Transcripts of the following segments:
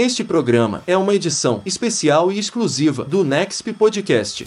Este programa é uma edição especial e exclusiva do Nexp Podcast.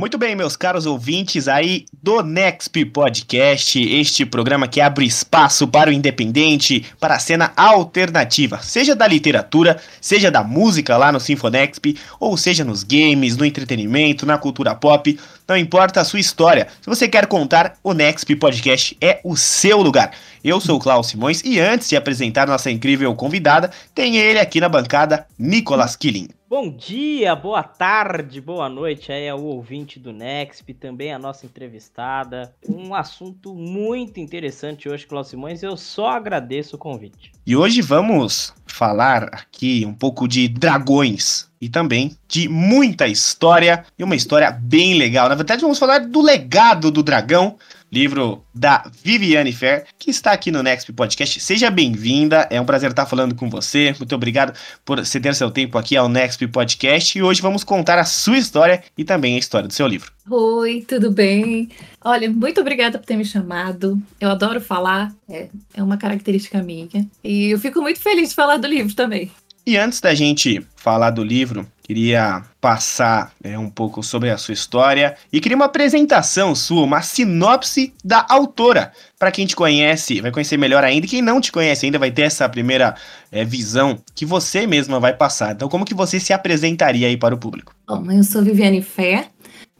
Muito bem, meus caros ouvintes aí do Nexp Podcast, este programa que abre espaço para o independente, para a cena alternativa, seja da literatura, seja da música lá no Sinfonexp, ou seja nos games, no entretenimento, na cultura pop, não importa a sua história. Se você quer contar, o Nexp Podcast é o seu lugar. Eu sou o Klaus Simões e antes de apresentar nossa incrível convidada, tem ele aqui na bancada, Nicolas Killing. Bom dia, boa tarde, boa noite aí ao ouvinte do Nexp, também a nossa entrevistada. Um assunto muito interessante hoje, Cláudio Simões, eu só agradeço o convite. E hoje vamos falar aqui um pouco de dragões e também de muita história e uma história bem legal. Na verdade, vamos falar do legado do dragão, livro da Viviane Fer, que está aqui no Next Podcast. Seja bem-vinda, é um prazer estar falando com você. Muito obrigado por ceder seu tempo aqui ao Next Podcast. E hoje vamos contar a sua história e também a história do seu livro. Oi, tudo bem? Olha, muito obrigada por ter me chamado. Eu adoro falar, é, é uma característica minha. E eu fico muito feliz de falar do livro também. E antes da gente falar do livro, queria passar é, um pouco sobre a sua história e queria uma apresentação sua, uma sinopse da autora. Para quem te conhece, vai conhecer melhor ainda. Quem não te conhece ainda vai ter essa primeira é, visão que você mesma vai passar. Então, como que você se apresentaria aí para o público? Bom, eu sou Viviane Fé.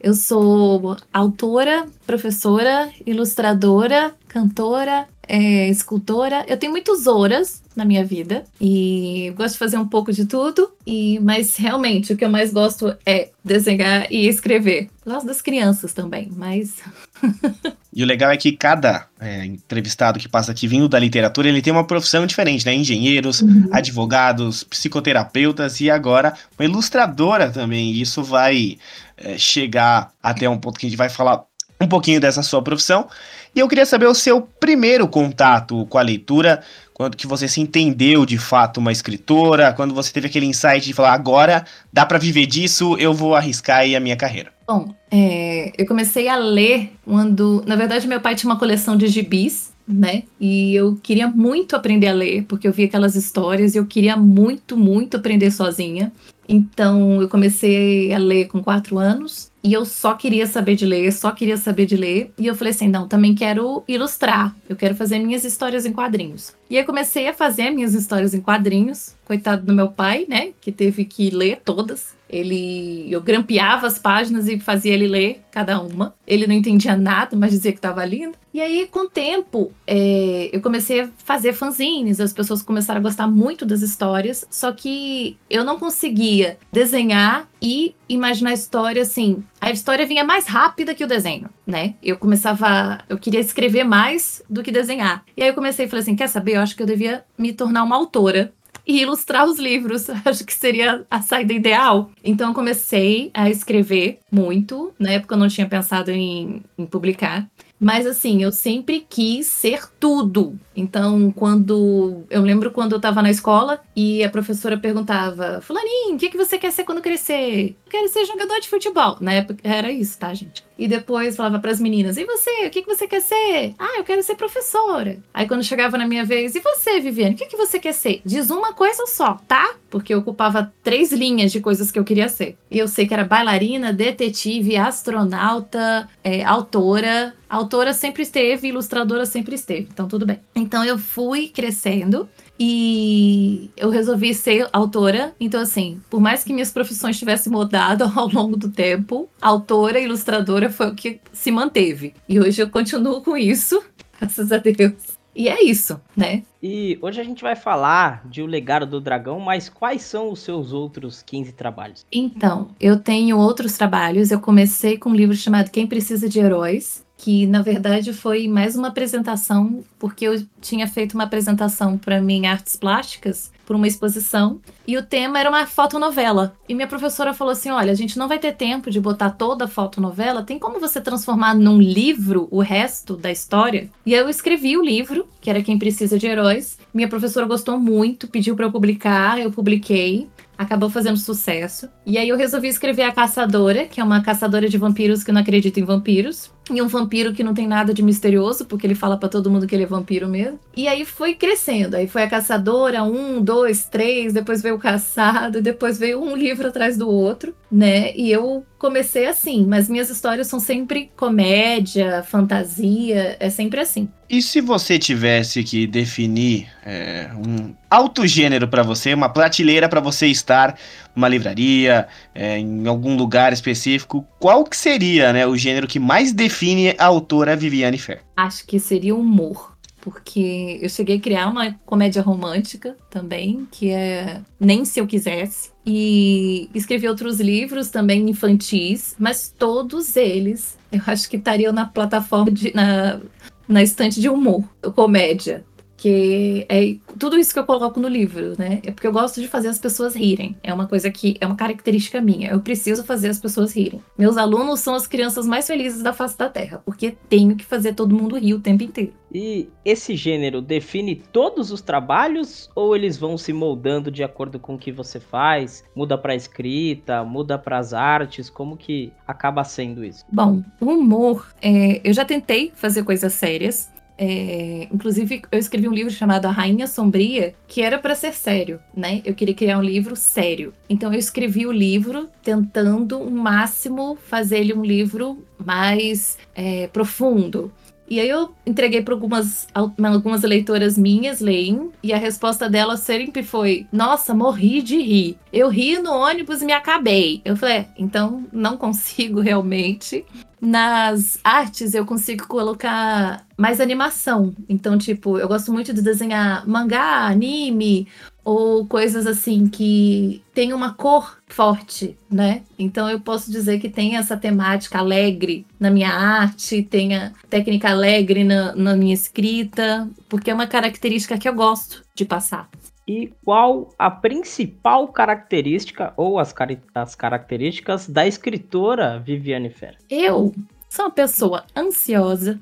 Eu sou autora, professora, ilustradora, cantora, é, escultora. Eu tenho muitos horas na minha vida e gosto de fazer um pouco de tudo. E mas realmente o que eu mais gosto é desenhar e escrever. Gosto das crianças também, mas E o legal é que cada é, entrevistado que passa aqui vindo da literatura, ele tem uma profissão diferente, né? Engenheiros, uhum. advogados, psicoterapeutas e agora uma ilustradora também. E isso vai é, chegar até um ponto que a gente vai falar um pouquinho dessa sua profissão. E eu queria saber o seu primeiro contato com a leitura, quando que você se entendeu de fato uma escritora, quando você teve aquele insight de falar, agora dá para viver disso, eu vou arriscar aí a minha carreira. Bom, é, eu comecei a ler quando, na verdade, meu pai tinha uma coleção de gibis, né? E eu queria muito aprender a ler, porque eu via aquelas histórias e eu queria muito, muito aprender sozinha. Então eu comecei a ler com quatro anos e eu só queria saber de ler, só queria saber de ler. E eu falei assim: não, também quero ilustrar, eu quero fazer minhas histórias em quadrinhos. E aí comecei a fazer minhas histórias em quadrinhos. Coitado do meu pai, né? Que teve que ler todas. Ele, eu grampeava as páginas e fazia ele ler cada uma. Ele não entendia nada, mas dizia que estava lindo. E aí, com o tempo, é, eu comecei a fazer fanzines, as pessoas começaram a gostar muito das histórias, só que eu não conseguia desenhar e imaginar a história assim. A história vinha mais rápida que o desenho, né? Eu começava. Eu queria escrever mais do que desenhar. E aí eu comecei e falei assim: quer saber? Eu acho que eu devia me tornar uma autora e ilustrar os livros. Acho que seria a saída ideal. Então comecei a escrever muito. Na época eu não tinha pensado em, em publicar. Mas assim, eu sempre quis ser tudo. Então, quando. Eu lembro quando eu estava na escola e a professora perguntava: Fulaninho, o que, que você quer ser quando crescer? Eu quero ser jogador de futebol. Na época era isso, tá, gente? E depois falava para as meninas: E você? O que, que você quer ser? Ah, eu quero ser professora. Aí quando chegava na minha vez: E você, Viviane? O que, que você quer ser? Diz uma coisa só, tá? Porque ocupava três linhas de coisas que eu queria ser. E eu sei que era bailarina, detetive, astronauta, é, autora. autora sempre esteve, ilustradora sempre esteve. Então tudo bem. Então eu fui crescendo e eu resolvi ser autora. Então, assim, por mais que minhas profissões tivessem mudado ao longo do tempo, autora e ilustradora foi o que se manteve. E hoje eu continuo com isso, graças a Deus. E é isso, né? E hoje a gente vai falar de O Legado do Dragão, mas quais são os seus outros 15 trabalhos? Então, eu tenho outros trabalhos. Eu comecei com um livro chamado Quem Precisa de Heróis, que na verdade foi mais uma apresentação, porque eu tinha feito uma apresentação para mim em artes plásticas por uma exposição e o tema era uma fotonovela. E minha professora falou assim: "Olha, a gente não vai ter tempo de botar toda a fotonovela, tem como você transformar num livro o resto da história?". E eu escrevi o livro, que era Quem Precisa de Heróis. Minha professora gostou muito, pediu para eu publicar, eu publiquei acabou fazendo sucesso. E aí eu resolvi escrever A Caçadora, que é uma caçadora de vampiros que não acredita em vampiros. E um vampiro que não tem nada de misterioso, porque ele fala para todo mundo que ele é vampiro mesmo. E aí foi crescendo. Aí foi a caçadora, um, dois, três, depois veio o caçado, depois veio um livro atrás do outro, né? E eu comecei assim, mas minhas histórias são sempre comédia, fantasia, é sempre assim. E se você tivesse que definir é, um autogênero para você, uma prateleira para você estar numa livraria, é, em algum lugar específico, qual que seria né, o gênero que mais define a autora Viviane Fer? Acho que seria humor. Porque eu cheguei a criar uma comédia romântica também, que é Nem Se Eu Quisesse. E escrevi outros livros também infantis, mas todos eles eu acho que estariam na plataforma, de, na, na estante de humor, comédia que é tudo isso que eu coloco no livro, né? É porque eu gosto de fazer as pessoas rirem. É uma coisa que é uma característica minha. Eu preciso fazer as pessoas rirem. Meus alunos são as crianças mais felizes da face da Terra, porque tenho que fazer todo mundo rir o tempo inteiro. E esse gênero define todos os trabalhos ou eles vão se moldando de acordo com o que você faz? Muda para escrita, muda para as artes, como que acaba sendo isso? Bom, o humor, é, eu já tentei fazer coisas sérias. É, inclusive, eu escrevi um livro chamado A Rainha Sombria, que era para ser sério, né? Eu queria criar um livro sério. Então, eu escrevi o livro tentando o máximo fazer ele um livro mais é, profundo. E aí eu entreguei para algumas, algumas leitoras minhas, leem, e a resposta delas sempre foi: Nossa, morri de rir. Eu ri no ônibus e me acabei. Eu falei: é, então não consigo realmente. Nas artes eu consigo colocar mais animação. Então, tipo, eu gosto muito de desenhar mangá, anime, ou coisas assim que tem uma cor forte, né? Então eu posso dizer que tem essa temática alegre na minha arte, tem a técnica alegre na, na minha escrita, porque é uma característica que eu gosto de passar. E qual a principal característica ou as, car as características da escritora Viviane Fer? Eu sou uma pessoa ansiosa.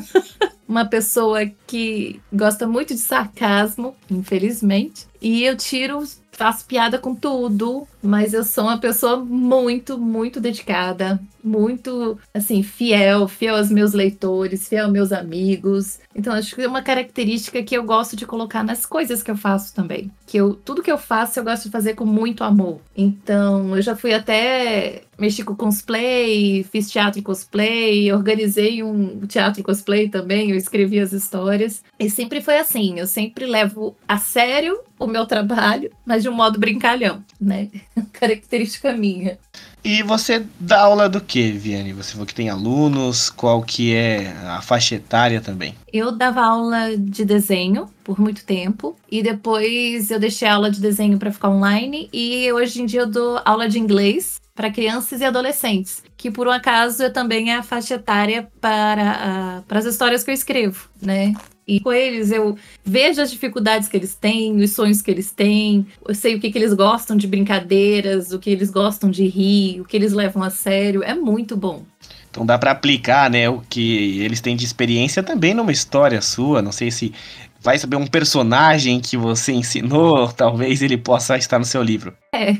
uma pessoa que gosta muito de sarcasmo, infelizmente. E eu tiro, faço piada com tudo, mas eu sou uma pessoa muito, muito dedicada, muito, assim, fiel, fiel aos meus leitores, fiel aos meus amigos. Então, acho que é uma característica que eu gosto de colocar nas coisas que eu faço também. Que eu, tudo que eu faço, eu gosto de fazer com muito amor. Então, eu já fui até mexi com cosplay, fiz teatro cosplay, organizei um teatro cosplay também, eu escrevi as histórias. E sempre foi assim, eu sempre levo a sério o meu trabalho, mas de um modo brincalhão, né? Característica minha. E você dá aula do que, Viane? Você falou que tem alunos, qual que é a faixa etária também? Eu dava aula de desenho por muito tempo e depois eu deixei a aula de desenho para ficar online e hoje em dia eu dou aula de inglês para crianças e adolescentes, que por um acaso é também a faixa etária para, uh, para as histórias que eu escrevo, né? E com eles eu vejo as dificuldades que eles têm, os sonhos que eles têm, eu sei o que, que eles gostam de brincadeiras, o que eles gostam de rir, o que eles levam a sério. É muito bom. Então dá para aplicar, né, o que eles têm de experiência também numa história sua. Não sei se vai saber um personagem que você ensinou, talvez ele possa estar no seu livro. É,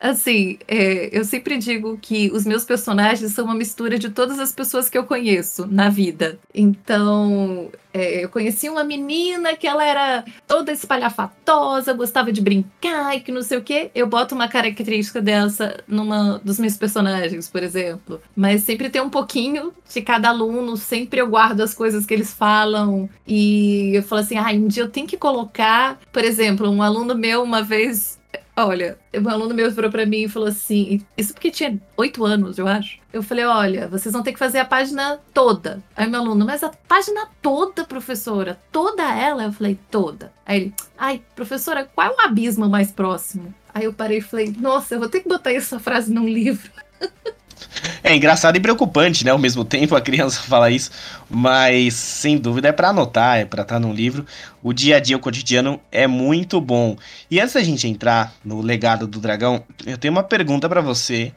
Assim, é, eu sempre digo que os meus personagens são uma mistura de todas as pessoas que eu conheço na vida. Então, é, eu conheci uma menina que ela era toda espalhafatosa, gostava de brincar e que não sei o quê. Eu boto uma característica dessa numa dos meus personagens, por exemplo. Mas sempre tem um pouquinho de cada aluno, sempre eu guardo as coisas que eles falam. E eu falo assim: ah, um dia eu tenho que colocar, por exemplo, um aluno meu uma vez Olha, um aluno meu virou para mim e falou assim: Isso porque tinha oito anos, eu acho. Eu falei: Olha, vocês vão ter que fazer a página toda. Aí meu aluno, mas a página toda, professora? Toda ela? Eu falei: Toda. Aí ele: Ai, professora, qual é o abismo mais próximo? Aí eu parei e falei: Nossa, eu vou ter que botar essa frase num livro. É engraçado e preocupante, né? Ao mesmo tempo a criança fala isso, mas sem dúvida é para anotar, é para estar num livro. O dia a dia, o cotidiano é muito bom. E antes da gente entrar no legado do dragão, eu tenho uma pergunta para você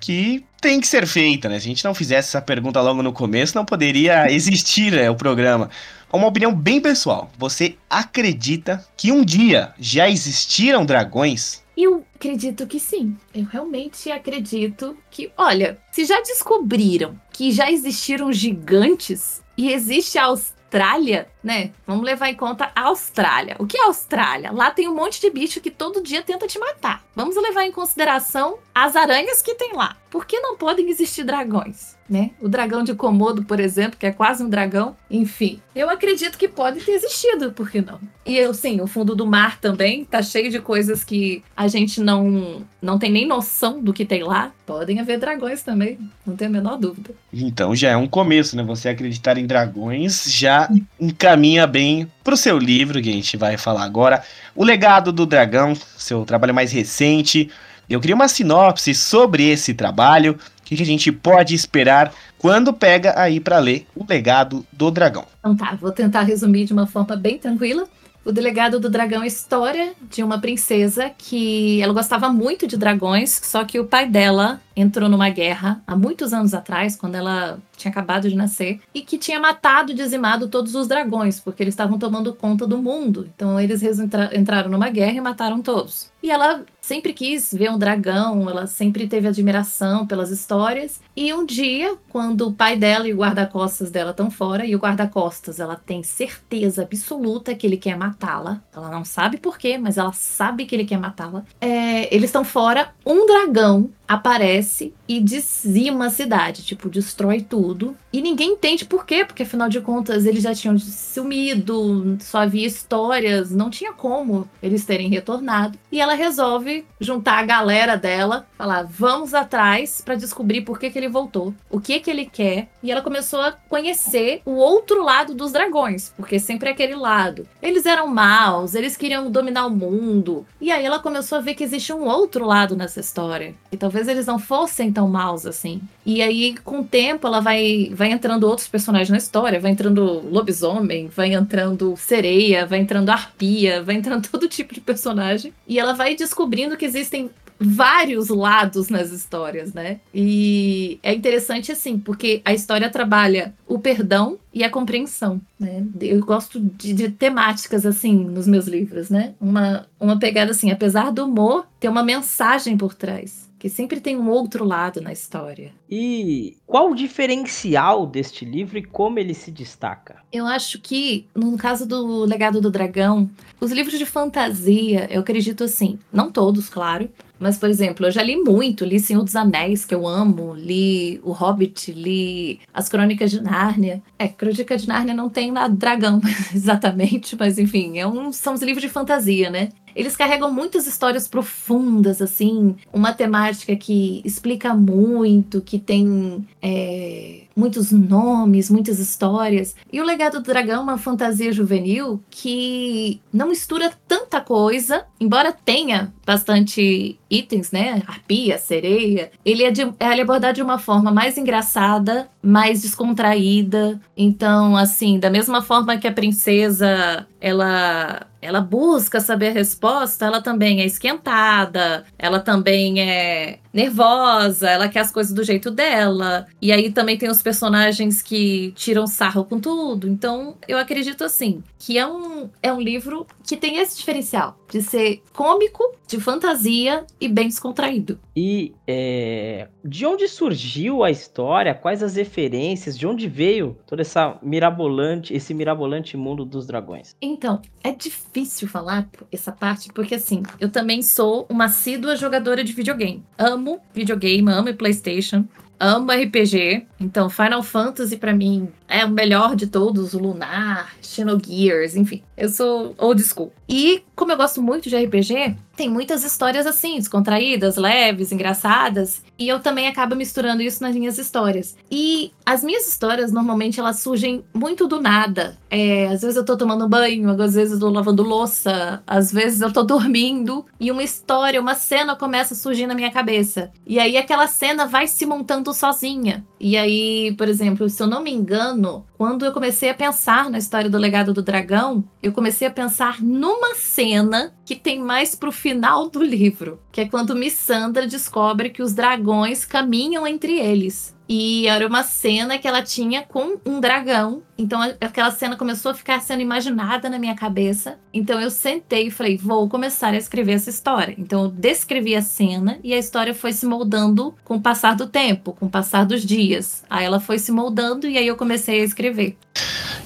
que tem que ser feita, né? Se a gente não fizesse essa pergunta logo no começo, não poderia existir né, o programa. Uma opinião bem pessoal. Você acredita que um dia já existiram dragões? Eu acredito que sim. Eu realmente acredito que, olha, se já descobriram que já existiram gigantes e existe a Austrália, né? Vamos levar em conta a Austrália. O que é a Austrália? Lá tem um monte de bicho que todo dia tenta te matar. Vamos levar em consideração as aranhas que tem lá. Por que não podem existir dragões? Né? O dragão de Komodo, por exemplo, que é quase um dragão. Enfim, eu acredito que pode ter existido, por que não? E eu, sim, o fundo do mar também tá cheio de coisas que a gente não, não tem nem noção do que tem lá. Podem haver dragões também, não tenho a menor dúvida. Então já é um começo, né? Você acreditar em dragões já encaminha bem pro seu livro, que a gente vai falar agora. O Legado do Dragão, seu trabalho mais recente. Eu queria uma sinopse sobre esse trabalho, o que, que a gente pode esperar quando pega aí para ler O Legado do Dragão. Então tá, vou tentar resumir de uma forma bem tranquila. O Delegado do Dragão é a história de uma princesa que ela gostava muito de dragões, só que o pai dela entrou numa guerra há muitos anos atrás, quando ela tinha acabado de nascer, e que tinha matado e dizimado todos os dragões, porque eles estavam tomando conta do mundo. Então eles entra entraram numa guerra e mataram todos. E ela sempre quis ver um dragão, ela sempre teve admiração pelas histórias. E um dia, quando o pai dela e o guarda-costas dela estão fora, e o guarda-costas ela tem certeza absoluta que ele quer matá-la, ela não sabe porquê, mas ela sabe que ele quer matá-la. É, eles estão fora, um dragão aparece e dizima a cidade, tipo, destrói tudo. E ninguém entende por quê, porque afinal de contas eles já tinham sumido, só havia histórias, não tinha como eles terem retornado. E ela resolve juntar a galera dela, falar: "Vamos atrás para descobrir por que, que ele voltou, o que que ele quer". E ela começou a conhecer o outro lado dos dragões, porque sempre é aquele lado. Eles eram maus, eles queriam dominar o mundo. E aí ela começou a ver que existe um outro lado nessa história. E talvez eles não fossem tão maus assim. E aí, com o tempo, ela vai, vai entrando outros personagens na história, vai entrando lobisomem, vai entrando sereia, vai entrando arpia, vai entrando todo tipo de personagem. E ela vai descobrindo que existem vários lados nas histórias, né? E é interessante assim, porque a história trabalha o perdão e a compreensão, né? Eu gosto de, de, temáticas assim nos meus livros, né? Uma, uma pegada assim, apesar do humor, tem uma mensagem por trás que sempre tem um outro lado na história. E qual o diferencial deste livro e como ele se destaca? Eu acho que, no caso do Legado do Dragão, os livros de fantasia, eu acredito assim, não todos, claro, mas, por exemplo, eu já li muito, li Senhor dos Anéis, que eu amo, li O Hobbit, li As Crônicas de Nárnia. É, Crônica de Nárnia não tem nada dragão, exatamente, mas enfim, é um, são os livros de fantasia, né? Eles carregam muitas histórias profundas, assim, uma temática que explica muito, que tem é, muitos nomes, muitas histórias. E o Legado do Dragão é uma fantasia juvenil que não mistura tanta coisa, embora tenha bastante itens, né? Arpia, sereia. Ele é, de, é abordado de uma forma mais engraçada, mais descontraída. Então, assim, da mesma forma que a princesa ela ela busca saber a resposta, ela também é esquentada, ela também é nervosa, ela quer as coisas do jeito dela. E aí também tem os personagens que tiram sarro com tudo. Então, eu acredito assim, que é um, é um livro que tem esse diferencial de ser cômico, de fantasia e bem descontraído. E é, de onde surgiu a história? Quais as referências? De onde veio toda essa mirabolante, esse mirabolante mundo dos dragões? Então, é difícil falar essa parte porque assim, eu também sou uma assídua jogadora de videogame. Amo videogame, amo PlayStation amo RPG, então Final Fantasy para mim é o melhor de todos, o Lunar, Xenogears, enfim. Eu sou old school. E como eu gosto muito de RPG, tem muitas histórias assim, descontraídas, leves, engraçadas, e eu também acabo misturando isso nas minhas histórias. E as minhas histórias, normalmente, elas surgem muito do nada. É, às vezes eu tô tomando banho, às vezes eu tô lavando louça, às vezes eu tô dormindo, e uma história, uma cena começa a surgir na minha cabeça. E aí aquela cena vai se montando sozinha. E aí, por exemplo, se eu não me engano, quando eu comecei a pensar na história do legado do dragão, eu comecei a pensar numa cena que tem mais pro final do livro, que é quando Missandra descobre que os dragões caminham entre eles. E era uma cena que ela tinha com um dragão. Então aquela cena começou a ficar sendo imaginada na minha cabeça. Então eu sentei e falei, vou começar a escrever essa história. Então eu descrevi a cena e a história foi se moldando com o passar do tempo, com o passar dos dias. Aí ela foi se moldando e aí eu comecei a escrever.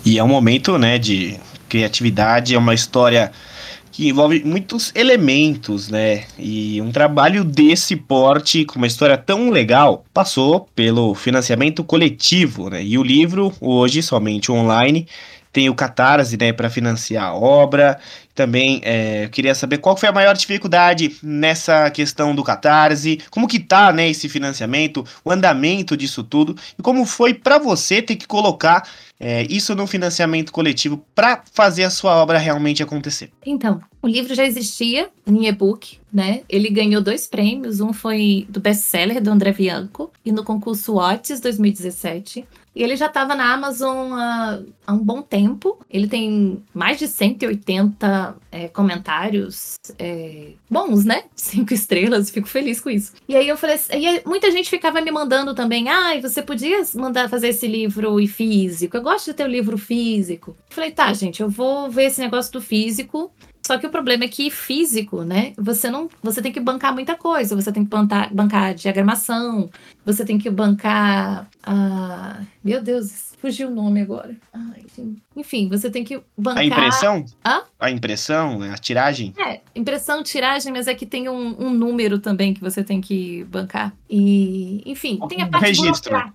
E é um momento, né, de criatividade, é uma história que envolve muitos elementos, né? E um trabalho desse porte, com uma história tão legal, passou pelo financiamento coletivo, né? E o livro, hoje, somente online, tem o Catarse, né, para financiar a obra. Também é, queria saber qual foi a maior dificuldade nessa questão do Catarse, como que tá, né, esse financiamento, o andamento disso tudo e como foi para você ter que colocar é, isso no financiamento coletivo para fazer a sua obra realmente acontecer. Então, o livro já existia em e-book, né? Ele ganhou dois prêmios, um foi do best-seller do André Bianco e no concurso Otis 2017. E ele já estava na Amazon há, há, um bom tempo. Ele tem mais de 180 é, comentários é, bons, né? Cinco estrelas, fico feliz com isso. E aí eu falei assim, e muita gente ficava me mandando também, ai, ah, você podia mandar fazer esse livro e físico? Eu gosto de ter o livro físico. Eu falei, tá, gente, eu vou ver esse negócio do físico. Só que o problema é que físico, né? Você não, você tem que bancar muita coisa. Você tem que bancar, bancar diagramação, você tem que bancar a, meu Deus, fugiu o nome agora. Ai, enfim, você tem que bancar. A impressão? Hã? A impressão, a tiragem? É, impressão, tiragem, mas é que tem um, um número também que você tem que bancar. E, enfim, tem a parte registro. Ah,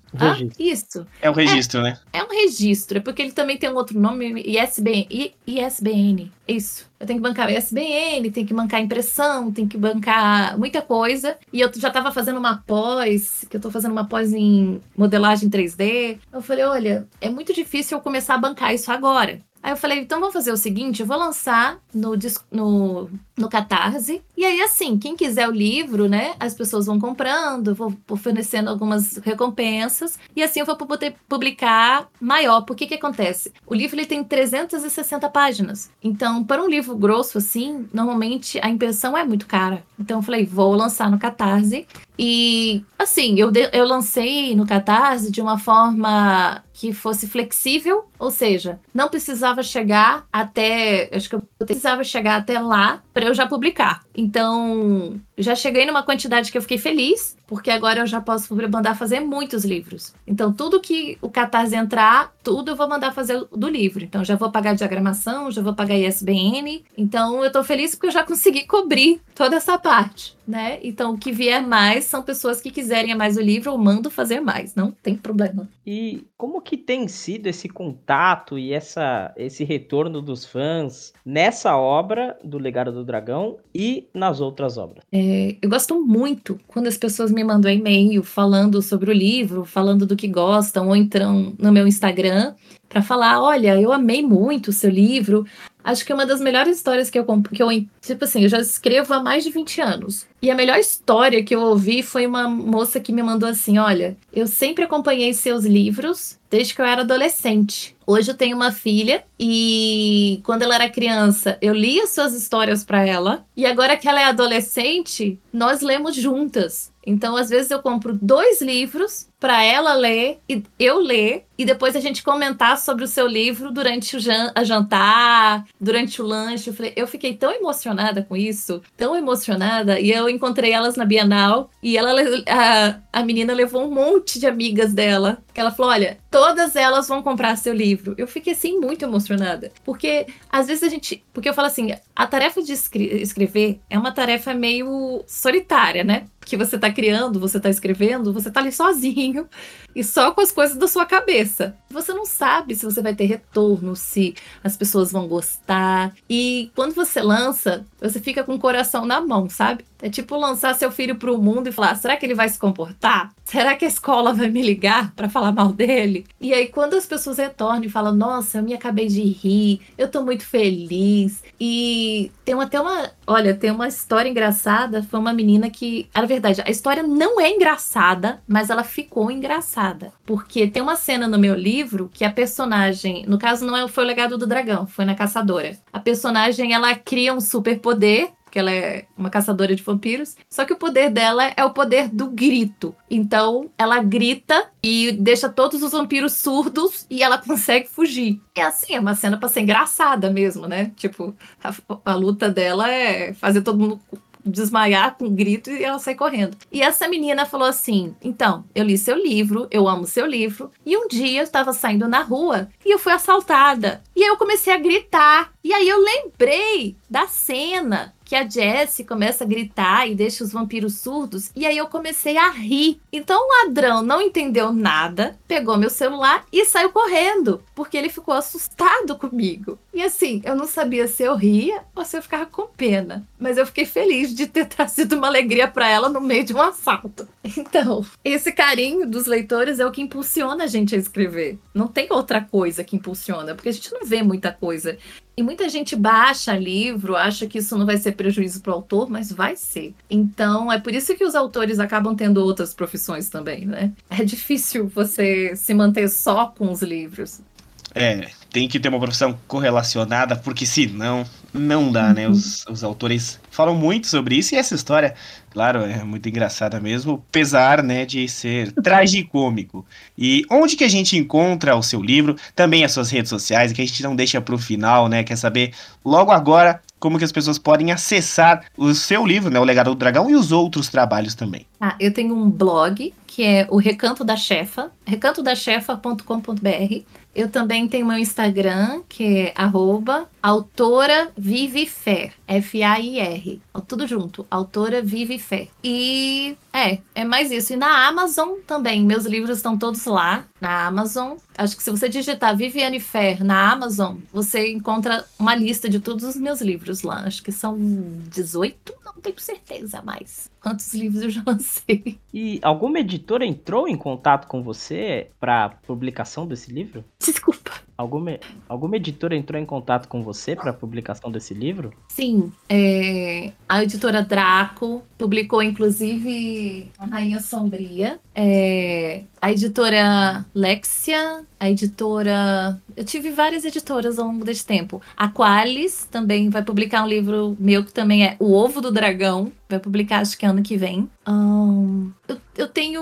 isso. É o registro, é, né? É um registro, é porque ele também tem um outro nome, ISBN. ISBN. Isso. Eu tenho que bancar ISBN, tem que bancar impressão, tem que bancar muita coisa. E eu já estava fazendo uma pós, que eu estou fazendo uma pós em modelagem 3D. Eu falei, olha, é muito difícil eu começar a bancar isso agora. Aí eu falei, então vamos fazer o seguinte, eu vou lançar no, no, no Catarse. E aí, assim, quem quiser o livro, né? As pessoas vão comprando, vou oferecendo algumas recompensas. E assim eu vou poder publicar maior. Por que que acontece? O livro ele tem 360 páginas. Então, para um livro grosso assim, normalmente a impressão é muito cara. Então eu falei, vou lançar no Catarse. E assim, eu, de, eu lancei no Catarse de uma forma que fosse flexível, ou seja, não precisava chegar até, acho que eu precisava chegar até lá para eu já publicar. Então, já cheguei numa quantidade que eu fiquei feliz, porque agora eu já posso mandar fazer muitos livros. Então, tudo que o Catarse entrar, tudo eu vou mandar fazer do livro. Então, já vou pagar diagramação, já vou pagar ISBN. Então, eu tô feliz porque eu já consegui cobrir toda essa parte, né? Então, o que vier mais são pessoas que quiserem mais o livro, eu mando fazer mais, não tem problema. E como que tem sido esse contato e essa, esse retorno dos fãs nessa obra do Legado do Dragão e nas outras obras? É, eu gosto muito quando as pessoas me mandam e-mail falando sobre o livro, falando do que gostam, ou entram no meu Instagram para falar: olha, eu amei muito o seu livro. Acho que é uma das melhores histórias que eu, que eu. Tipo assim, eu já escrevo há mais de 20 anos. E a melhor história que eu ouvi foi uma moça que me mandou assim: olha, eu sempre acompanhei seus livros desde que eu era adolescente. Hoje eu tenho uma filha e quando ela era criança, eu lia suas histórias para ela. E agora que ela é adolescente, nós lemos juntas. Então, às vezes eu compro dois livros para ela ler e eu ler e depois a gente comentar sobre o seu livro durante o jan a jantar, durante o lanche. Eu, falei, eu fiquei tão emocionada com isso, tão emocionada. E eu encontrei elas na Bienal e ela a, a menina levou um monte de amigas dela. Que ela falou: olha, todas elas vão comprar seu livro. Eu fiquei assim muito emocionada. Porque às vezes a gente. Porque eu falo assim: a tarefa de escre escrever é uma tarefa meio solitária, né? Que você tá criando, você tá escrevendo, você tá ali sozinho sozinho e só com as coisas da sua cabeça. Você não sabe se você vai ter retorno, se as pessoas vão gostar. E quando você lança, você fica com o coração na mão, sabe? É tipo lançar seu filho para o mundo e falar: será que ele vai se comportar? Será que a escola vai me ligar para falar mal dele? E aí, quando as pessoas retornam e falam: nossa, eu me acabei de rir, eu tô muito feliz. E tem até uma. Olha, tem uma história engraçada. Foi uma menina que. Na verdade, a história não é engraçada, mas ela ficou engraçada. Porque tem uma cena no meu livro que a personagem. No caso, não é, foi o legado do dragão, foi na caçadora. A personagem ela cria um superpoder porque ela é uma caçadora de vampiros. Só que o poder dela é o poder do grito. Então, ela grita e deixa todos os vampiros surdos e ela consegue fugir. É assim, é uma cena pra ser engraçada mesmo, né? Tipo, a, a luta dela é fazer todo mundo desmaiar com um grito e ela sai correndo. E essa menina falou assim: Então, eu li seu livro, eu amo seu livro, e um dia eu estava saindo na rua e eu fui assaltada. E aí eu comecei a gritar. E aí eu lembrei da cena que a Jessie começa a gritar e deixa os vampiros surdos. E aí eu comecei a rir. Então o ladrão não entendeu nada, pegou meu celular e saiu correndo, porque ele ficou assustado comigo. E assim, eu não sabia se eu ria ou se eu ficava com pena. Mas eu fiquei feliz de ter trazido uma alegria para ela no meio de um assalto. Então, esse carinho dos leitores é o que impulsiona a gente a escrever. Não tem outra coisa que impulsiona, porque a gente não vê muita coisa. E muita gente baixa livro, acha que isso não vai ser prejuízo para o autor, mas vai ser. Então, é por isso que os autores acabam tendo outras profissões também, né? É difícil você se manter só com os livros. É, tem que ter uma profissão correlacionada, porque senão não dá, né? Os, os autores falam muito sobre isso e essa história, claro, é muito engraçada mesmo, apesar, né, de ser tragicômico. E onde que a gente encontra o seu livro, também as suas redes sociais, que a gente não deixa para o final, né? Quer saber logo agora como que as pessoas podem acessar o seu livro, né, O Legado do Dragão e os outros trabalhos também. Ah, eu tenho um blog que é o Recanto da Chefa, recantodachefa.com.br. Eu também tenho meu Instagram, que é arroba autora Vive Fé, F-A-I-R. Tudo junto, autora Vive Fé. E é, é mais isso. E na Amazon também, meus livros estão todos lá na Amazon. Acho que se você digitar Viviane Fer na Amazon, você encontra uma lista de todos os meus livros lá. Acho que são 18, não tenho certeza mais quantos livros eu já lancei. E alguma editora entrou em contato com você para publicação desse livro? Desculpa. Alguma, alguma editora entrou em contato com você para publicação desse livro? Sim, é, a editora Draco publicou inclusive a Rainha Sombria. É, a editora Lexia, a editora. Eu tive várias editoras ao longo desse tempo. A Qualis também vai publicar um livro meu que também é O Ovo do Dragão. Vai publicar, acho que ano que vem. Um,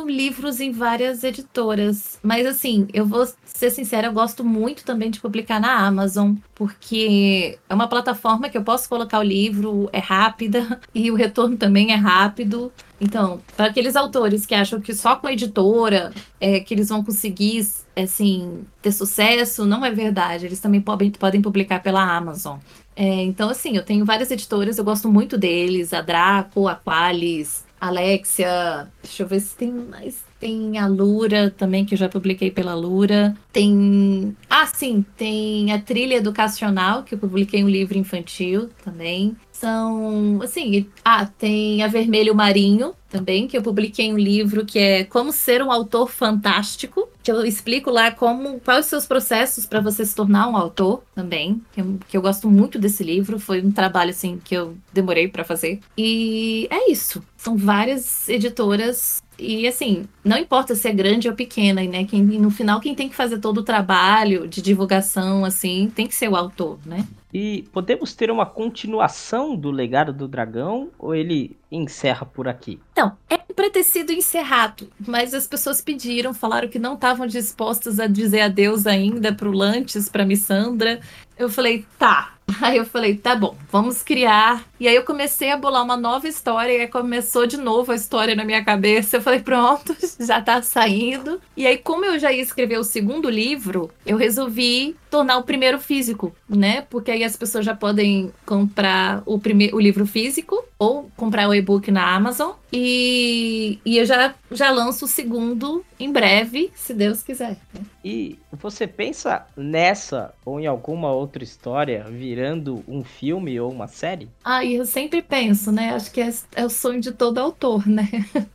livros em várias editoras, mas assim, eu vou ser sincera, eu gosto muito também de publicar na Amazon, porque é uma plataforma que eu posso colocar o livro, é rápida e o retorno também é rápido. Então, para aqueles autores que acham que só com a editora é, que eles vão conseguir assim ter sucesso, não é verdade. Eles também podem, podem publicar pela Amazon. É, então, assim, eu tenho várias editoras, eu gosto muito deles, a Draco, a Qualis, Alexia, deixa eu ver se tem mais. Tem a Lura também, que eu já publiquei pela Lura. Tem. Ah, sim, tem a Trilha Educacional, que eu publiquei um livro infantil também. São. Assim. Ah, tem a Vermelho Marinho também, que eu publiquei um livro que é Como Ser um Autor Fantástico. Que eu explico lá como. Quais os seus processos para você se tornar um autor também. Que eu, que eu gosto muito desse livro. Foi um trabalho, assim, que eu demorei para fazer. E é isso. São várias editoras e assim, não importa se é grande ou pequena, né? Quem, no final, quem tem que fazer todo o trabalho de divulgação, assim, tem que ser o autor, né? E podemos ter uma continuação do Legado do Dragão ou ele encerra por aqui? Então, é para ter sido encerrado, mas as pessoas pediram, falaram que não estavam dispostas a dizer adeus ainda pro Lantes, pra Missandra. Eu falei, tá, Aí eu falei, tá bom, vamos criar. E aí eu comecei a bolar uma nova história e aí começou de novo a história na minha cabeça. Eu falei, pronto, já tá saindo. E aí, como eu já ia escrever o segundo livro, eu resolvi tornar o primeiro físico, né? Porque aí as pessoas já podem comprar o, primeiro, o livro físico ou comprar o e-book na Amazon. E, e eu já, já lanço o segundo em breve, se Deus quiser. Né? E você pensa nessa ou em alguma outra história virando um filme ou uma série? Ah, eu sempre penso, né? Acho que é, é o sonho de todo autor, né?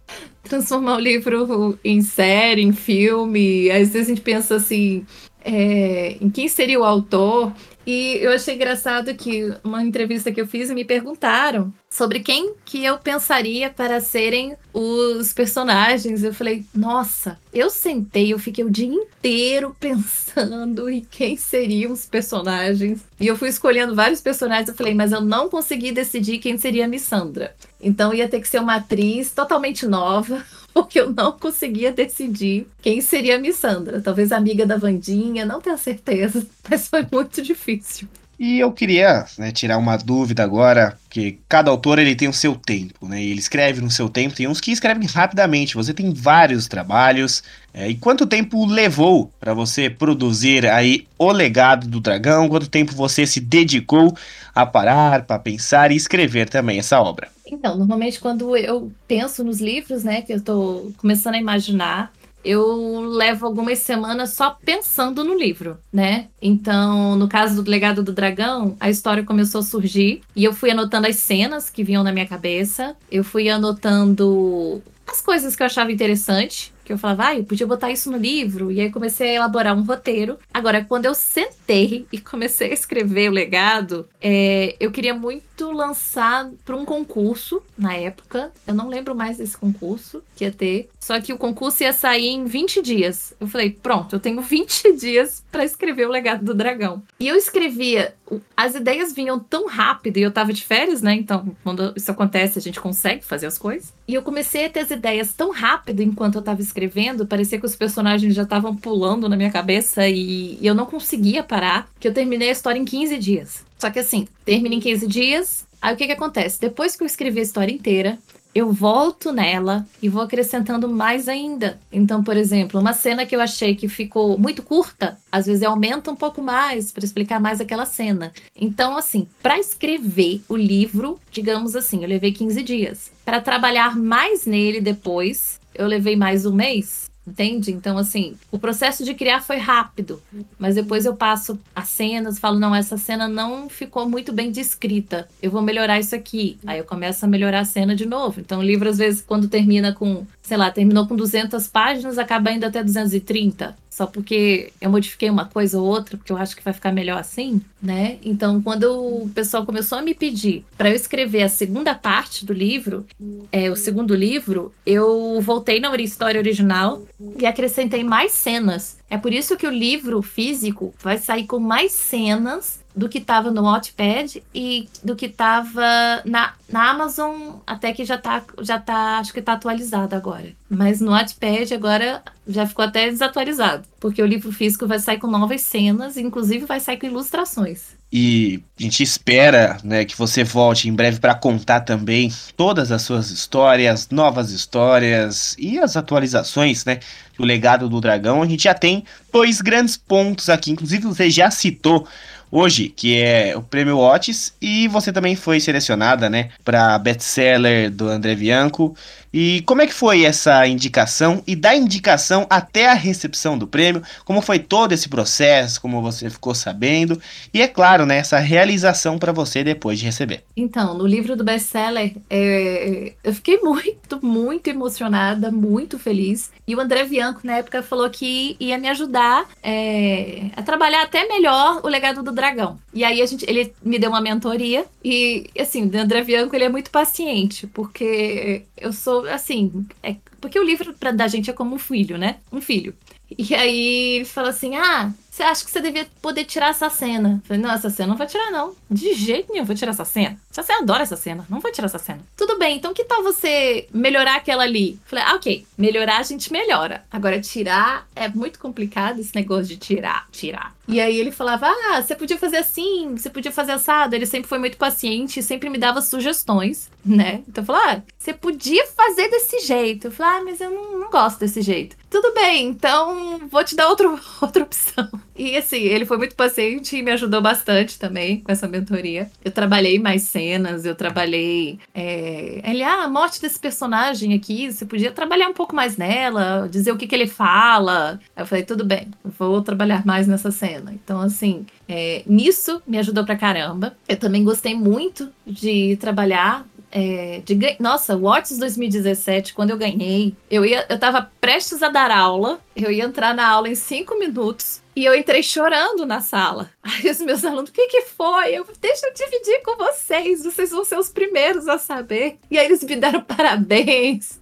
Transformar o livro em série, em filme. Às vezes a gente pensa assim, é, em quem seria o autor. E eu achei engraçado que uma entrevista que eu fiz me perguntaram sobre quem que eu pensaria para serem os personagens. Eu falei, nossa, eu sentei, eu fiquei o dia inteiro pensando em quem seriam os personagens. E eu fui escolhendo vários personagens. Eu falei, mas eu não consegui decidir quem seria a Missandra. Então ia ter que ser uma atriz totalmente nova porque eu não conseguia decidir quem seria a Missandra. Talvez amiga da Vandinha, não tenho certeza, mas foi muito difícil. E eu queria né, tirar uma dúvida agora, que cada autor ele tem o seu tempo, né? Ele escreve no seu tempo, tem uns que escrevem rapidamente. Você tem vários trabalhos. É, e quanto tempo levou para você produzir aí o legado do dragão? Quanto tempo você se dedicou a parar, para pensar e escrever também essa obra? Então, normalmente quando eu penso nos livros, né, que eu estou começando a imaginar, eu levo algumas semanas só pensando no livro, né? Então, no caso do Legado do Dragão, a história começou a surgir e eu fui anotando as cenas que vinham na minha cabeça, eu fui anotando as coisas que eu achava interessante, que eu falava, ah, eu podia botar isso no livro. E aí comecei a elaborar um roteiro. Agora, quando eu sentei e comecei a escrever o legado, é, eu queria muito lançar para um concurso na época. Eu não lembro mais desse concurso que ia ter. Só que o concurso ia sair em 20 dias. Eu falei, pronto, eu tenho 20 dias para escrever o legado do dragão. E eu escrevia, as ideias vinham tão rápido e eu tava de férias, né? Então, quando isso acontece, a gente consegue fazer as coisas. E eu comecei a ter as ideias tão rápido enquanto eu tava escrevendo escrevendo, parecia que os personagens já estavam pulando na minha cabeça e, e eu não conseguia parar, que eu terminei a história em 15 dias. Só que assim, termina em 15 dias, aí o que que acontece? Depois que eu escrevi a história inteira, eu volto nela e vou acrescentando mais ainda. Então, por exemplo, uma cena que eu achei que ficou muito curta, às vezes aumenta um pouco mais para explicar mais aquela cena. Então, assim, para escrever o livro, digamos assim, eu levei 15 dias. Para trabalhar mais nele depois, eu levei mais um mês. Entende? Então, assim, o processo de criar foi rápido, mas depois eu passo as cenas, falo, não, essa cena não ficou muito bem descrita, eu vou melhorar isso aqui. Aí eu começo a melhorar a cena de novo. Então, o livro, às vezes, quando termina com, sei lá, terminou com 200 páginas, acaba indo até 230 só porque eu modifiquei uma coisa ou outra, porque eu acho que vai ficar melhor assim, né? Então, quando o pessoal começou a me pedir para eu escrever a segunda parte do livro, é, o segundo livro, eu voltei na história original e acrescentei mais cenas. É por isso que o livro físico vai sair com mais cenas do que estava no Wattpad e do que estava na, na Amazon, até que já tá, já tá, acho que tá atualizado agora. Mas no Wattpad agora já ficou até desatualizado, porque o livro físico vai sair com novas cenas, inclusive vai sair com ilustrações. E a gente espera né, que você volte em breve para contar também todas as suas histórias, novas histórias e as atualizações, né? Do legado do dragão. A gente já tem dois grandes pontos aqui, inclusive você já citou hoje, que é o Prêmio Otis, e você também foi selecionada, né, para best-seller do André Bianco. E como é que foi essa indicação e da indicação até a recepção do prêmio? Como foi todo esse processo? Como você ficou sabendo? E é claro, né, essa realização para você depois de receber. Então, no livro do best-seller, é, eu fiquei muito, muito emocionada, muito feliz. E o André Bianco, na época, falou que ia me ajudar é, a trabalhar até melhor o legado do dragão. E aí a gente, ele me deu uma mentoria. E, assim, o André Bianco, ele é muito paciente, porque eu sou assim, é, porque o livro pra, da gente é como um filho, né? Um filho. E aí ele fala assim: ah, você acha que você devia poder tirar essa cena? Eu falei, não, essa cena não vai tirar, não. De jeito nenhum, vou tirar essa cena. Você adora essa cena, não vou tirar essa cena. Tudo bem, então que tal você melhorar aquela ali? Eu falei, ah, ok, melhorar a gente melhora. Agora, tirar é muito complicado esse negócio de tirar, tirar. E aí ele falava, ah, você podia fazer assim, você podia fazer assado. Ele sempre foi muito paciente, sempre me dava sugestões, né? Então eu falava, ah, você podia fazer desse jeito. Eu falei, ah, mas eu não, não gosto desse jeito. Tudo bem, então vou te dar outro, outra opção. E assim, ele foi muito paciente e me ajudou bastante também com essa mentoria. Eu trabalhei mais cenas, eu trabalhei. É... Ele, ah, a morte desse personagem aqui, você podia trabalhar um pouco mais nela, dizer o que, que ele fala. Eu falei, tudo bem, vou trabalhar mais nessa cena. Então, assim, é... nisso me ajudou pra caramba. Eu também gostei muito de trabalhar é, de, nossa, Watts 2017, quando eu ganhei, eu ia, eu tava prestes a dar aula, eu ia entrar na aula em cinco minutos e eu entrei chorando na sala. Aí os meus alunos, o que que foi? Eu, deixa eu dividir com vocês, vocês vão ser os primeiros a saber. E aí eles me deram parabéns.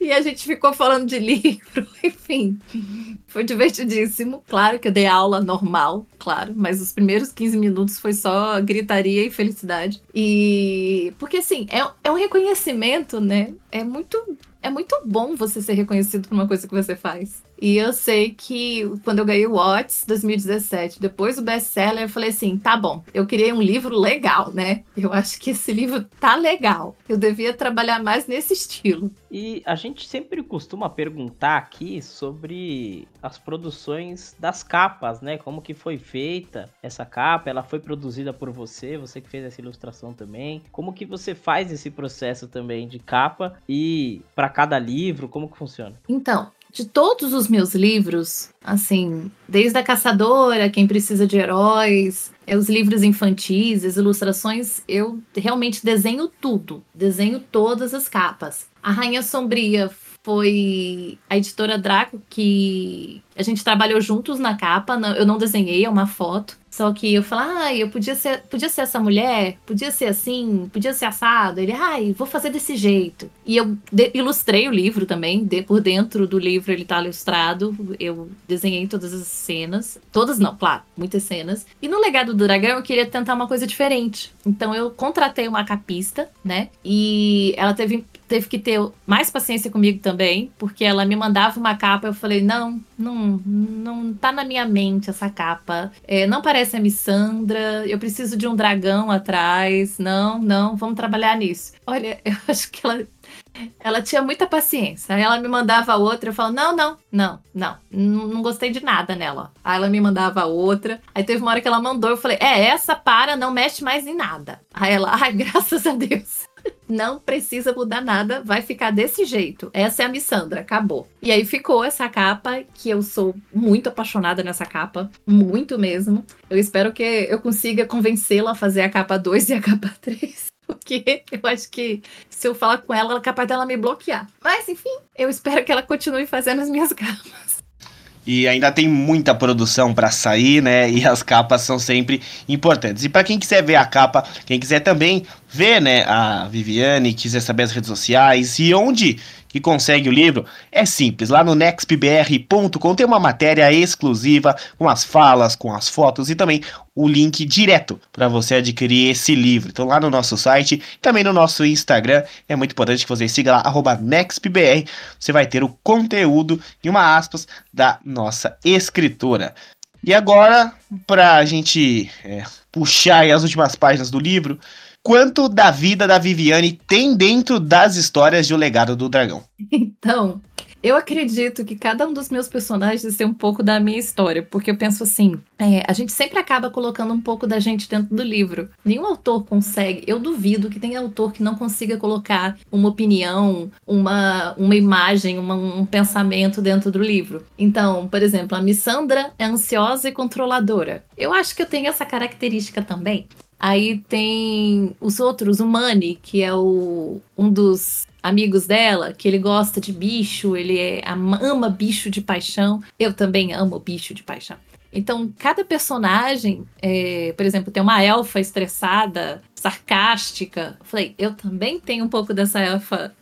E a gente ficou falando de livro, enfim. Foi divertidíssimo. Claro que eu dei aula normal, claro, mas os primeiros 15 minutos foi só gritaria e felicidade. E. Porque, assim, é, é um reconhecimento, né? É muito é muito bom você ser reconhecido por uma coisa que você faz. E eu sei que quando eu ganhei o Watts 2017, depois do best-seller, eu falei assim: tá bom, eu criei um livro legal, né? Eu acho que esse livro tá legal. Eu devia trabalhar mais nesse estilo. E a gente sempre costuma perguntar aqui sobre as produções das capas, né? Como que foi feita essa capa? Ela foi produzida por você, você que fez essa ilustração também. Como que você faz esse processo também de capa e para cada livro, como que funciona? Então, de todos os meus livros, assim, desde a Caçadora, Quem Precisa de Heróis, é, os livros infantis, as ilustrações, eu realmente desenho tudo, desenho todas as capas. A Rainha Sombria foi a editora Draco que a gente trabalhou juntos na capa. Eu não desenhei, é uma foto. Só que eu falei, ah, eu podia ser, podia ser essa mulher, podia ser assim, podia ser assado. Ele, ai, vou fazer desse jeito. E eu ilustrei o livro também, de, por dentro do livro ele tá ilustrado. Eu desenhei todas as cenas. Todas não, claro, muitas cenas. E no Legado do Dragão eu queria tentar uma coisa diferente. Então eu contratei uma capista, né? E ela teve teve que ter mais paciência comigo também, porque ela me mandava uma capa, eu falei, não, não, não tá na minha mente essa capa. É, não parece a Missandra, eu preciso de um dragão atrás. Não, não, vamos trabalhar nisso. Olha, eu acho que ela, ela tinha muita paciência. Aí ela me mandava outra, eu falava, não, não, não, não, não gostei de nada nela. Aí ela me mandava outra. Aí teve uma hora que ela mandou, eu falei, é, essa para, não mexe mais em nada. Aí ela, ai, graças a Deus não precisa mudar nada, vai ficar desse jeito. Essa é a Missandra, acabou. E aí ficou essa capa, que eu sou muito apaixonada nessa capa, muito mesmo. Eu espero que eu consiga convencê-la a fazer a capa 2 e a capa 3. Porque eu acho que se eu falar com ela, ela é capaz dela me bloquear. Mas, enfim, eu espero que ela continue fazendo as minhas capas. E ainda tem muita produção para sair, né? E as capas são sempre importantes. E para quem quiser ver a capa, quem quiser também ver, né, a Viviane, quiser saber as redes sociais e onde que consegue o livro, é simples. Lá no nextbr.com tem uma matéria exclusiva com as falas, com as fotos e também o link direto para você adquirir esse livro. Então lá no nosso site, também no nosso Instagram, é muito importante que você siga lá @nextbr. Você vai ter o conteúdo e uma aspas da nossa escritora. E agora, para a gente é, puxar as últimas páginas do livro, quanto da vida da Viviane tem dentro das histórias de O Legado do Dragão? Então, eu acredito que cada um dos meus personagens tem um pouco da minha história, porque eu penso assim: é, a gente sempre acaba colocando um pouco da gente dentro do livro. Nenhum autor consegue, eu duvido que tenha autor que não consiga colocar uma opinião, uma, uma imagem, uma, um pensamento dentro do livro. Então, por exemplo, a Missandra é ansiosa e controladora. Eu acho que eu tenho essa característica também. Aí tem os outros, o Manny, que é o, um dos amigos dela, que ele gosta de bicho, ele é, ama bicho de paixão. Eu também amo bicho de paixão. Então, cada personagem, é, por exemplo, tem uma elfa estressada, sarcástica. Eu falei, eu também tenho um pouco dessa elfa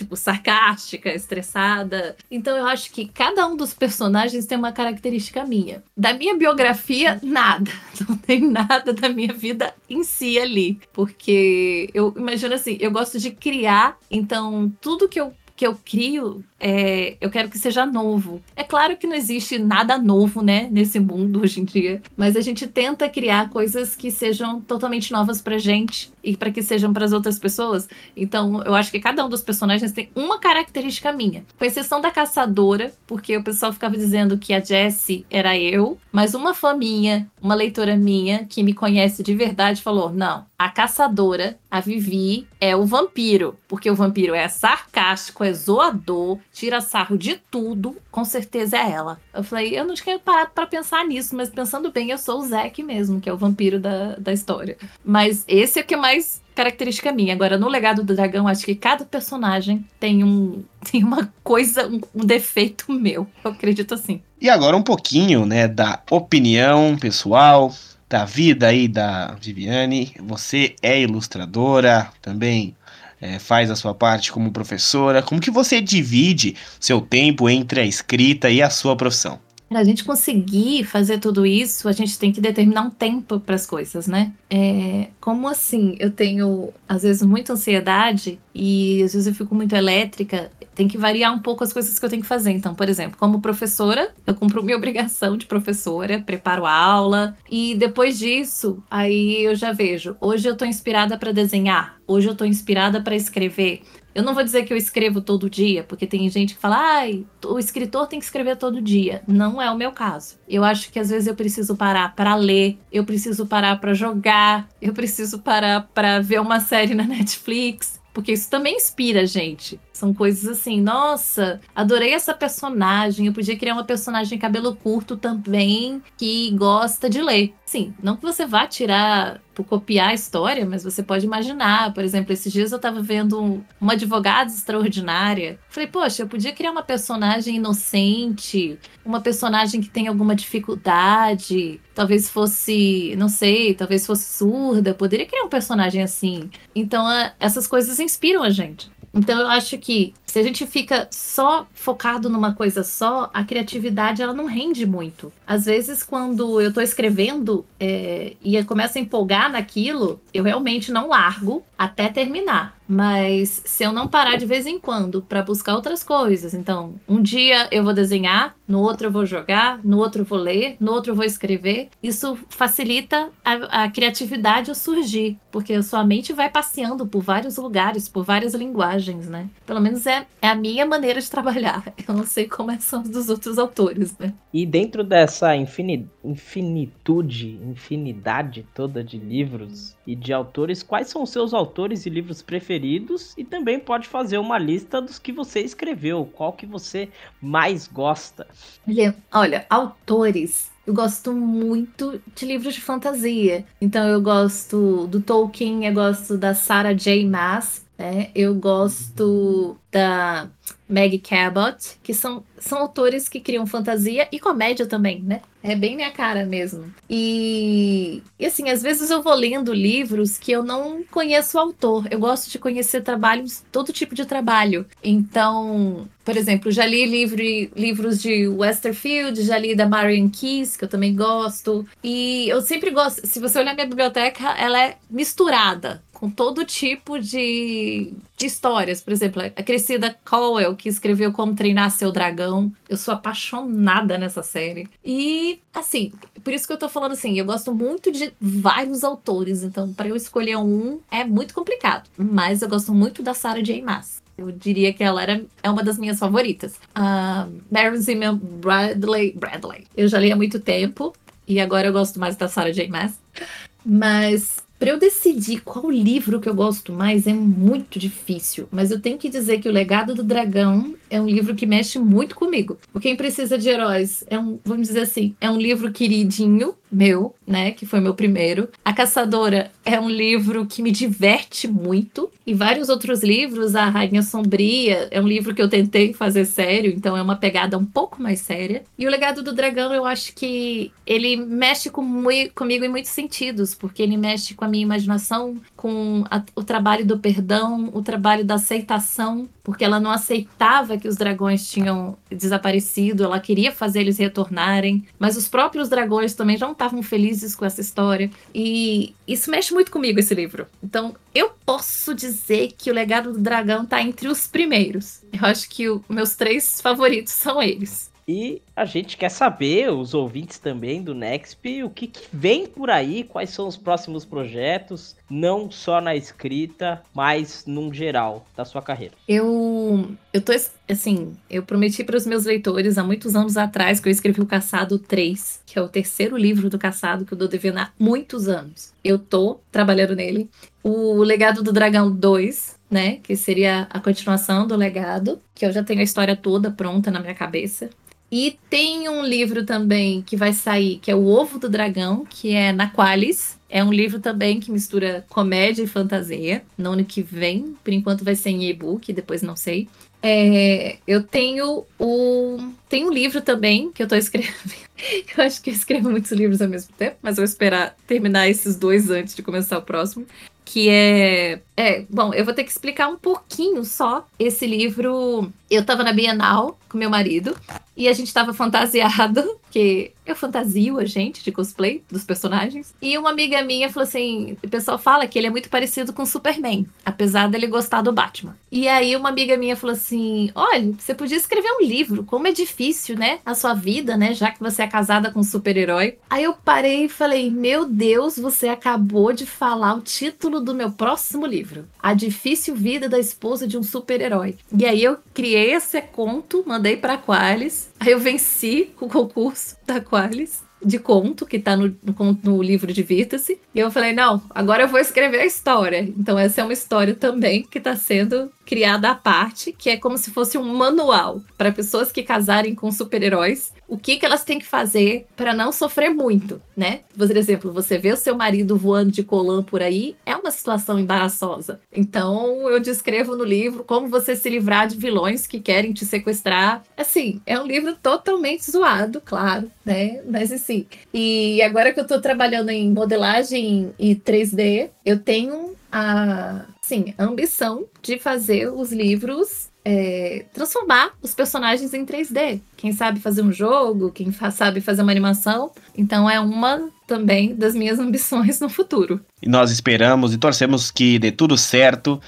tipo, sarcástica, estressada. Então eu acho que cada um dos personagens tem uma característica minha. Da minha biografia, nada. Não tem nada da minha vida em si ali. Porque eu imagino assim, eu gosto de criar, então tudo que eu que eu crio é, eu quero que seja novo. É claro que não existe nada novo, né, nesse mundo hoje em dia, mas a gente tenta criar coisas que sejam totalmente novas pra gente e para que sejam para as outras pessoas. Então, eu acho que cada um dos personagens tem uma característica minha, com exceção da caçadora, porque o pessoal ficava dizendo que a Jessie era eu, mas uma fã minha, uma leitora minha que me conhece de verdade falou: "Não, a caçadora, a Vivi, é o vampiro, porque o vampiro é sarcástico, é zoador, tira sarro de tudo, com certeza é ela. Eu falei, eu não tinha parado para pensar nisso, mas pensando bem, eu sou o Zack mesmo, que é o vampiro da, da história. Mas esse é o que é mais característica minha. Agora, no Legado do Dragão, acho que cada personagem tem um tem uma coisa, um, um, defeito meu. Eu acredito assim. E agora um pouquinho, né, da opinião pessoal, da vida aí da Viviane. Você é ilustradora, também é, faz a sua parte como professora. Como que você divide seu tempo entre a escrita e a sua profissão? Para a gente conseguir fazer tudo isso, a gente tem que determinar um tempo para as coisas, né? É, como assim? Eu tenho, às vezes, muita ansiedade e às vezes eu fico muito elétrica. Tem que variar um pouco as coisas que eu tenho que fazer. Então, por exemplo, como professora, eu cumpro minha obrigação de professora, preparo a aula e depois disso, aí eu já vejo. Hoje eu estou inspirada para desenhar, hoje eu estou inspirada para escrever. Eu não vou dizer que eu escrevo todo dia, porque tem gente que fala, ai, o escritor tem que escrever todo dia. Não é o meu caso. Eu acho que às vezes eu preciso parar para ler, eu preciso parar para jogar, eu preciso parar para ver uma série na Netflix, porque isso também inspira a gente. São coisas assim, nossa, adorei essa personagem. Eu podia criar uma personagem cabelo curto também que gosta de ler. Sim, não que você vá tirar, por copiar a história, mas você pode imaginar. Por exemplo, esses dias eu tava vendo uma advogada extraordinária. Falei, poxa, eu podia criar uma personagem inocente, uma personagem que tem alguma dificuldade, talvez fosse, não sei, talvez fosse surda. Poderia criar um personagem assim. Então, essas coisas inspiram a gente. Então eu acho que se a gente fica só focado numa coisa só, a criatividade ela não rende muito. Às vezes, quando eu tô escrevendo é, e eu começo a empolgar naquilo, eu realmente não largo até terminar. Mas se eu não parar de vez em quando para buscar outras coisas, então um dia eu vou desenhar, no outro eu vou jogar, no outro eu vou ler, no outro eu vou escrever, isso facilita a, a criatividade surgir, porque a sua mente vai passeando por vários lugares, por várias linguagens, né? Pelo menos é é, a minha maneira de trabalhar. Eu não sei como é são dos outros autores, né? E dentro dessa infini, infinitude, infinidade toda de livros e de autores, quais são os seus autores e livros preferidos? E também pode fazer uma lista dos que você escreveu, qual que você mais gosta. Olha, olha autores eu gosto muito de livros de fantasia. Então eu gosto do Tolkien, eu gosto da Sarah J. Maas, né? Eu gosto da Meg Cabot, que são, são autores que criam fantasia e comédia também, né? É bem minha cara mesmo. E, e assim, às vezes eu vou lendo livros que eu não conheço o autor. Eu gosto de conhecer trabalhos, todo tipo de trabalho. Então, por exemplo, já li livro, livros de Westerfield, já li da Marion Keys, que eu também gosto. E eu sempre gosto, se você olhar minha biblioteca, ela é misturada com todo tipo de, de histórias. Por exemplo, a Crescida Cowell, que escreveu Como Treinar Seu Dragão. Eu sou apaixonada nessa série. E, assim, por isso que eu tô falando assim, eu gosto muito de vários autores. Então, para eu escolher um, é muito complicado. Mas eu gosto muito da Sarah J. Maas. Eu diria que ela era, é uma das minhas favoritas. Uh, Mary Zimmer Bradley, Bradley. Eu já li há muito tempo. E agora eu gosto mais da Sarah J. Maas. Mas para eu decidir qual livro que eu gosto mais é muito difícil, mas eu tenho que dizer que O Legado do Dragão é um livro que mexe muito comigo. O Quem Precisa de Heróis é um, vamos dizer assim, é um livro queridinho meu, né, que foi meu primeiro. A Caçadora é um livro que me diverte muito e vários outros livros, A Rainha Sombria é um livro que eu tentei fazer sério, então é uma pegada um pouco mais séria. E O Legado do Dragão, eu acho que ele mexe com, comigo em muitos sentidos, porque ele mexe com a minha imaginação, com a, o trabalho do perdão, o trabalho da aceitação, porque ela não aceitava que os dragões tinham desaparecido, ela queria fazer eles retornarem, mas os próprios dragões também não estavam felizes com essa história. E isso mexe muito comigo, esse livro. Então, eu posso dizer que o Legado do Dragão tá entre os primeiros. Eu acho que meus três favoritos são eles. E a gente quer saber, os ouvintes também do Nexp, o que, que, vem por aí, quais são os próximos projetos, não só na escrita, mas num geral da sua carreira. Eu, eu tô, assim, eu prometi para os meus leitores há muitos anos atrás que eu escrevi o Caçado 3, que é o terceiro livro do Caçado que eu dou devendo há muitos anos. Eu tô trabalhando nele. O Legado do Dragão 2, né, que seria a continuação do legado, que eu já tenho a história toda pronta na minha cabeça. E tem um livro também que vai sair, que é O Ovo do Dragão, que é na Qualis. É um livro também que mistura comédia e fantasia. No ano que vem, por enquanto vai ser em e-book, depois não sei. É, eu tenho o. Tem um livro também que eu tô escrevendo. eu acho que eu escrevo muitos livros ao mesmo tempo, mas vou esperar terminar esses dois antes de começar o próximo que é. É, bom, eu vou ter que explicar um pouquinho só esse livro. Eu tava na Bienal com meu marido e a gente tava fantasiado, que eu fantasio a gente de cosplay dos personagens. E uma amiga minha falou assim: o pessoal fala que ele é muito parecido com Superman, apesar dele gostar do Batman. E aí uma amiga minha falou assim: olha, você podia escrever um livro, como é difícil, né? A sua vida, né? Já que você é casada com um super-herói. Aí eu parei e falei: meu Deus, você acabou de falar o título do meu próximo livro: A Difícil Vida da Esposa de um Super-Herói. E aí eu criei esse conto, mandei para Qualis. Aí eu venci o concurso da Qualis de conto que tá no, no, no livro Divirta-se. E eu falei, não, agora eu vou escrever a história. Então essa é uma história também que está sendo criada à parte, que é como se fosse um manual para pessoas que casarem com super-heróis, o que, que elas têm que fazer para não sofrer muito, né? Por exemplo, você vê o seu marido voando de colã por aí, é uma situação embaraçosa. Então eu descrevo no livro como você se livrar de vilões que querem te sequestrar. Assim, é um livro totalmente zoado, claro, né? Mas assim, e agora que eu estou trabalhando em modelagem e 3D, eu tenho a, sim, a ambição de fazer os livros é, transformar os personagens em 3D. Quem sabe fazer um jogo, quem fa sabe fazer uma animação. Então é uma também das minhas ambições no futuro. E nós esperamos e torcemos que dê tudo certo.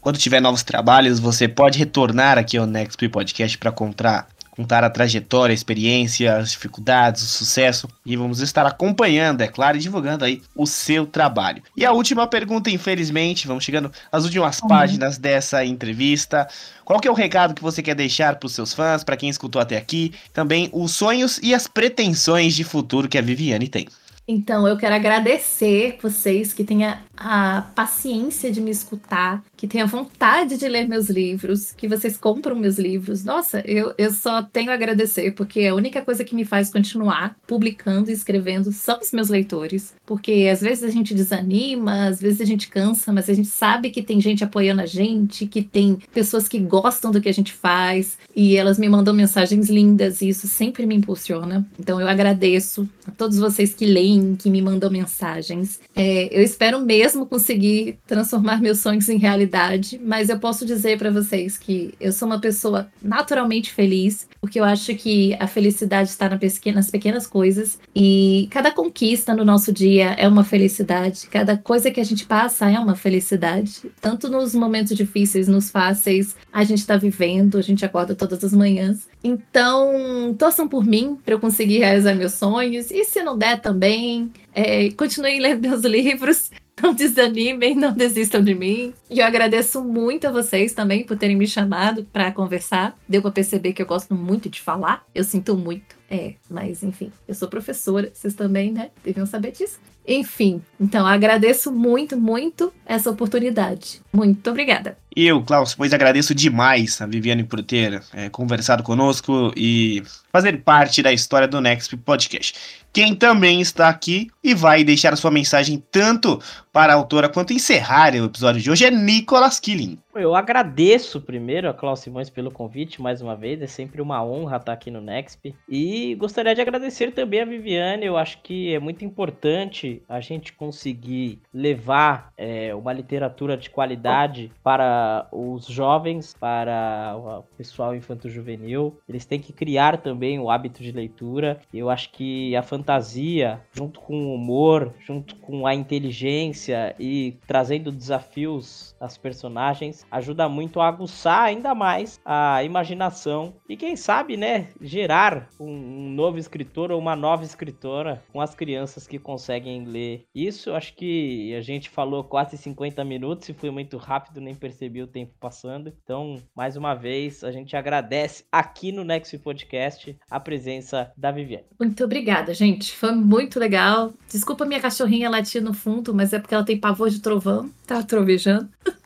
Quando tiver novos trabalhos, você pode retornar aqui ao Next Podcast para contar contar a trajetória, a experiência, as dificuldades, o sucesso e vamos estar acompanhando, é claro, e divulgando aí o seu trabalho. E a última pergunta, infelizmente, vamos chegando às últimas uhum. páginas dessa entrevista. Qual que é o recado que você quer deixar para os seus fãs, para quem escutou até aqui? Também os sonhos e as pretensões de futuro que a Viviane tem. Então, eu quero agradecer vocês que tenham a paciência de me escutar, que tenham vontade de ler meus livros, que vocês compram meus livros. Nossa, eu, eu só tenho a agradecer, porque a única coisa que me faz continuar publicando e escrevendo são os meus leitores. Porque às vezes a gente desanima, às vezes a gente cansa, mas a gente sabe que tem gente apoiando a gente, que tem pessoas que gostam do que a gente faz, e elas me mandam mensagens lindas, e isso sempre me impulsiona. Então, eu agradeço a todos vocês que leem que me mandou mensagens. É, eu espero mesmo conseguir transformar meus sonhos em realidade, mas eu posso dizer para vocês que eu sou uma pessoa naturalmente feliz, porque eu acho que a felicidade está nas pequenas coisas e cada conquista no nosso dia é uma felicidade, cada coisa que a gente passa é uma felicidade, tanto nos momentos difíceis, nos fáceis, a gente está vivendo, a gente acorda todas as manhãs. Então, torçam por mim para eu conseguir realizar meus sonhos e se não der também é, continuem lendo meus livros. Não desanimem, não desistam de mim. E eu agradeço muito a vocês também por terem me chamado para conversar. Deu para perceber que eu gosto muito de falar. Eu sinto muito. É, mas enfim, eu sou professora, vocês também, né? Deviam saber disso. Enfim, então agradeço muito, muito essa oportunidade. Muito obrigada. Eu, Klaus, pois agradeço demais a Viviane por ter é, conversado conosco e fazer parte da história do Next Podcast. Quem também está aqui e vai deixar sua mensagem tanto para a autora quanto encerrar o episódio de hoje é Nicolas Killing. Eu agradeço primeiro a Klaus Simões pelo convite mais uma vez, é sempre uma honra estar aqui no Nexp. E gostaria de agradecer também a Viviane, eu acho que é muito importante a gente conseguir levar é, uma literatura de qualidade para os jovens, para o pessoal infanto-juvenil. Eles têm que criar também o hábito de leitura. Eu acho que a fantasia, junto com o humor, junto com a inteligência e trazendo desafios às personagens, ajuda muito a aguçar ainda mais a imaginação e quem sabe, né, gerar um, novo escritor ou uma nova escritora com as crianças que conseguem ler isso. Acho que a gente falou quase 50 minutos e foi muito rápido, nem percebi o tempo passando. Então, mais uma vez, a gente agradece aqui no Next Podcast a presença da Viviane. Muito obrigada, gente. Foi muito legal. Desculpa minha cachorrinha latir no fundo, mas é porque ela tem pavor de trovão. Tá trovejando.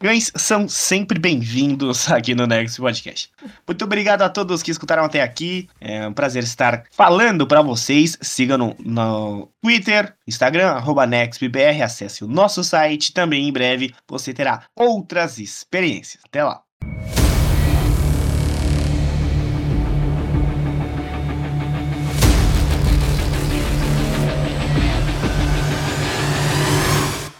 Cães são sempre bem-vindos aqui no Next Podcast. Muito obrigado a todos que escutaram até aqui. É um prazer estar falando para vocês. Sigam no, no Twitter, Instagram, arroba NextBR. Acesse o nosso site. Também em breve você terá outras experiências. Até lá.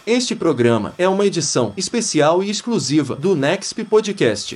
Este programa é uma edição especial e exclusiva do Nexp Podcast.